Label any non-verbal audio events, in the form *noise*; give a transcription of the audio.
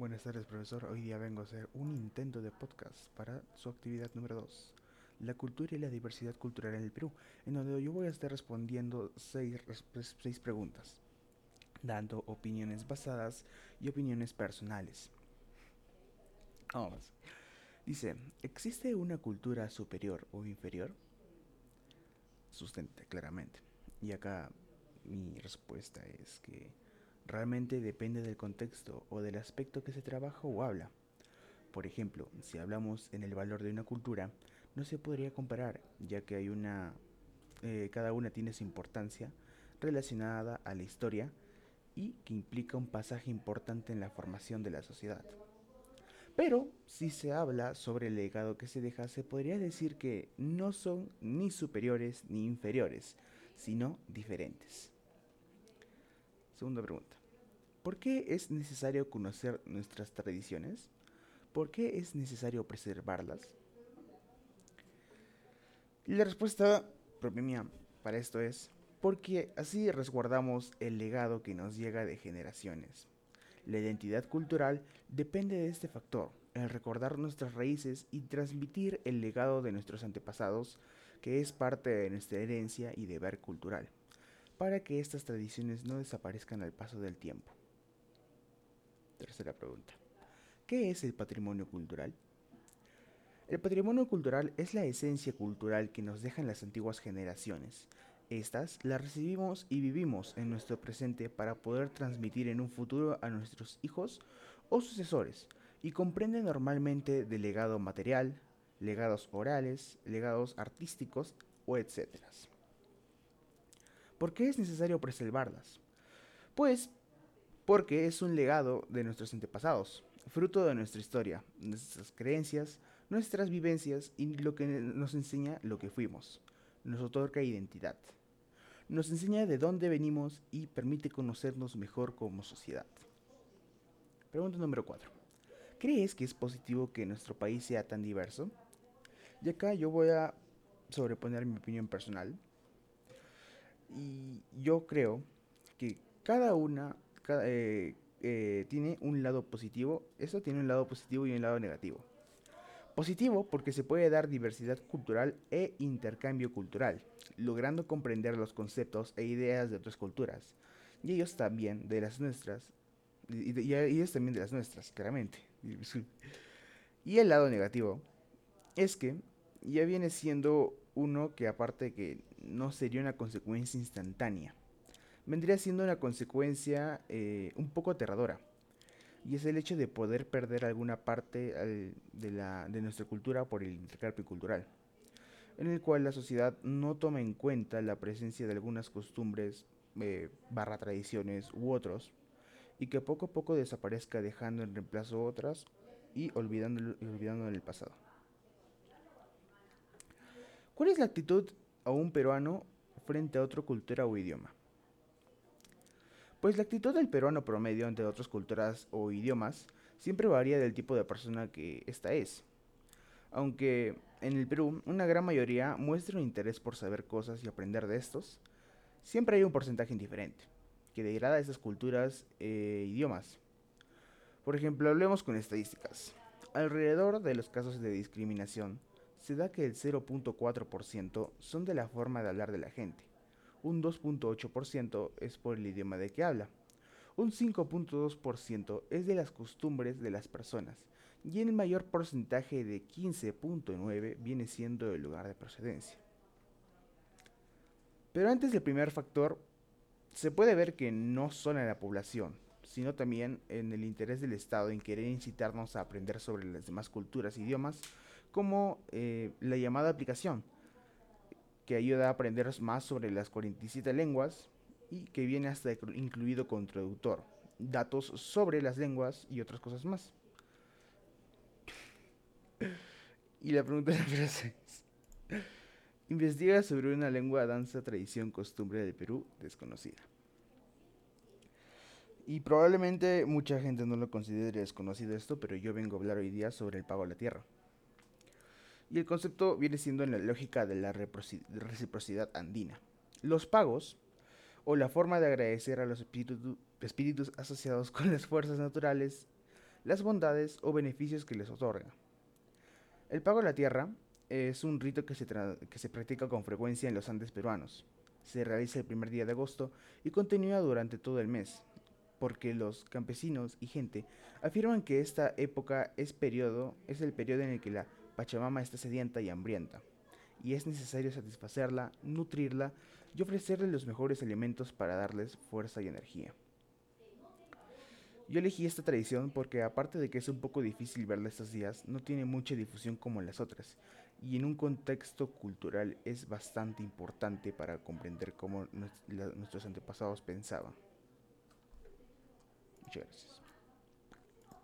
Buenas tardes, profesor. Hoy día vengo a hacer un intento de podcast para su actividad número 2, la cultura y la diversidad cultural en el Perú, en donde yo voy a estar respondiendo seis, seis preguntas, dando opiniones basadas y opiniones personales. Vamos. Dice, ¿existe una cultura superior o inferior? Sustente, claramente. Y acá mi respuesta es que realmente depende del contexto o del aspecto que se trabaja o habla. Por ejemplo, si hablamos en el valor de una cultura, no se podría comparar, ya que hay una, eh, cada una tiene su importancia relacionada a la historia y que implica un pasaje importante en la formación de la sociedad. Pero si se habla sobre el legado que se deja, se podría decir que no son ni superiores ni inferiores, sino diferentes. Segunda pregunta. ¿Por qué es necesario conocer nuestras tradiciones? ¿Por qué es necesario preservarlas? la respuesta propia mía para esto es porque así resguardamos el legado que nos llega de generaciones. La identidad cultural depende de este factor, el recordar nuestras raíces y transmitir el legado de nuestros antepasados, que es parte de nuestra herencia y deber cultural, para que estas tradiciones no desaparezcan al paso del tiempo. Tercera pregunta. ¿Qué es el patrimonio cultural? El patrimonio cultural es la esencia cultural que nos dejan las antiguas generaciones. Estas las recibimos y vivimos en nuestro presente para poder transmitir en un futuro a nuestros hijos o sucesores, y comprende normalmente de legado material, legados orales, legados artísticos o etc. ¿Por qué es necesario preservarlas? Pues porque es un legado de nuestros antepasados, fruto de nuestra historia, nuestras creencias, nuestras vivencias y lo que nos enseña lo que fuimos. Nos otorga identidad. Nos enseña de dónde venimos y permite conocernos mejor como sociedad. Pregunta número 4. ¿Crees que es positivo que nuestro país sea tan diverso? Y acá yo voy a sobreponer mi opinión personal. Y yo creo que cada una eh, eh, tiene un lado positivo, eso tiene un lado positivo y un lado negativo. Positivo porque se puede dar diversidad cultural e intercambio cultural, logrando comprender los conceptos e ideas de otras culturas, y ellos también de las nuestras, y, y ellos también de las nuestras, claramente. *laughs* Y el lado negativo es que ya viene siendo uno que aparte que no sería una consecuencia instantánea, vendría siendo una consecuencia eh, un poco aterradora. Y es el hecho de poder perder alguna parte de, la, de nuestra cultura por el intercambio cultural, en el cual la sociedad no toma en cuenta la presencia de algunas costumbres, eh, barra tradiciones u otros, y que poco a poco desaparezca dejando en reemplazo otras y olvidando, olvidando el pasado. ¿Cuál es la actitud a un peruano frente a otra cultura o idioma? Pues la actitud del peruano promedio ante otras culturas o idiomas siempre varía del tipo de persona que ésta es. Aunque en el Perú una gran mayoría muestra un interés por saber cosas y aprender de estos, siempre hay un porcentaje indiferente que degrada esas culturas e idiomas. Por ejemplo, hablemos con estadísticas. Alrededor de los casos de discriminación, se da que el 0.4% son de la forma de hablar de la gente, un 2.8% es por el idioma de que habla, un 5.2% es de las costumbres de las personas y el mayor porcentaje de 15.9 viene siendo el lugar de procedencia. Pero antes del primer factor, se puede ver que no solo en la población, sino también en el interés del Estado en querer incitarnos a aprender sobre las demás culturas e idiomas, como eh, la llamada aplicación, que ayuda a aprender más sobre las 47 lenguas y que viene hasta incluido con traductor, datos sobre las lenguas y otras cosas más. y la pregunta de la frase es, investiga sobre una lengua, danza, tradición, costumbre del Perú desconocida. Y probablemente mucha gente no lo considere desconocido esto, pero yo vengo a hablar hoy día sobre el pago a la tierra. Y el concepto viene siendo en la lógica de la reciprocidad andina. Los pagos, o la forma de agradecer a los espíritus asociados con las fuerzas naturales, las bondades o beneficios que les otorga. El pago a la tierra es un rito que se, que se practica con frecuencia en los Andes peruanos. Se realiza el primer día de agosto y continúa durante todo el mes, porque los campesinos y gente afirman que esta época es, periodo, es el periodo en el que la Pachamama está sedienta y hambrienta, y es necesario satisfacerla, nutrirla y ofrecerle los mejores alimentos para darles fuerza y energía. Yo elegí esta tradición porque aparte de que es un poco difícil verla estos días, no tiene mucha difusión como las otras, y en un contexto cultural es bastante importante para comprender cómo nuestros antepasados pensaban. Muchas gracias.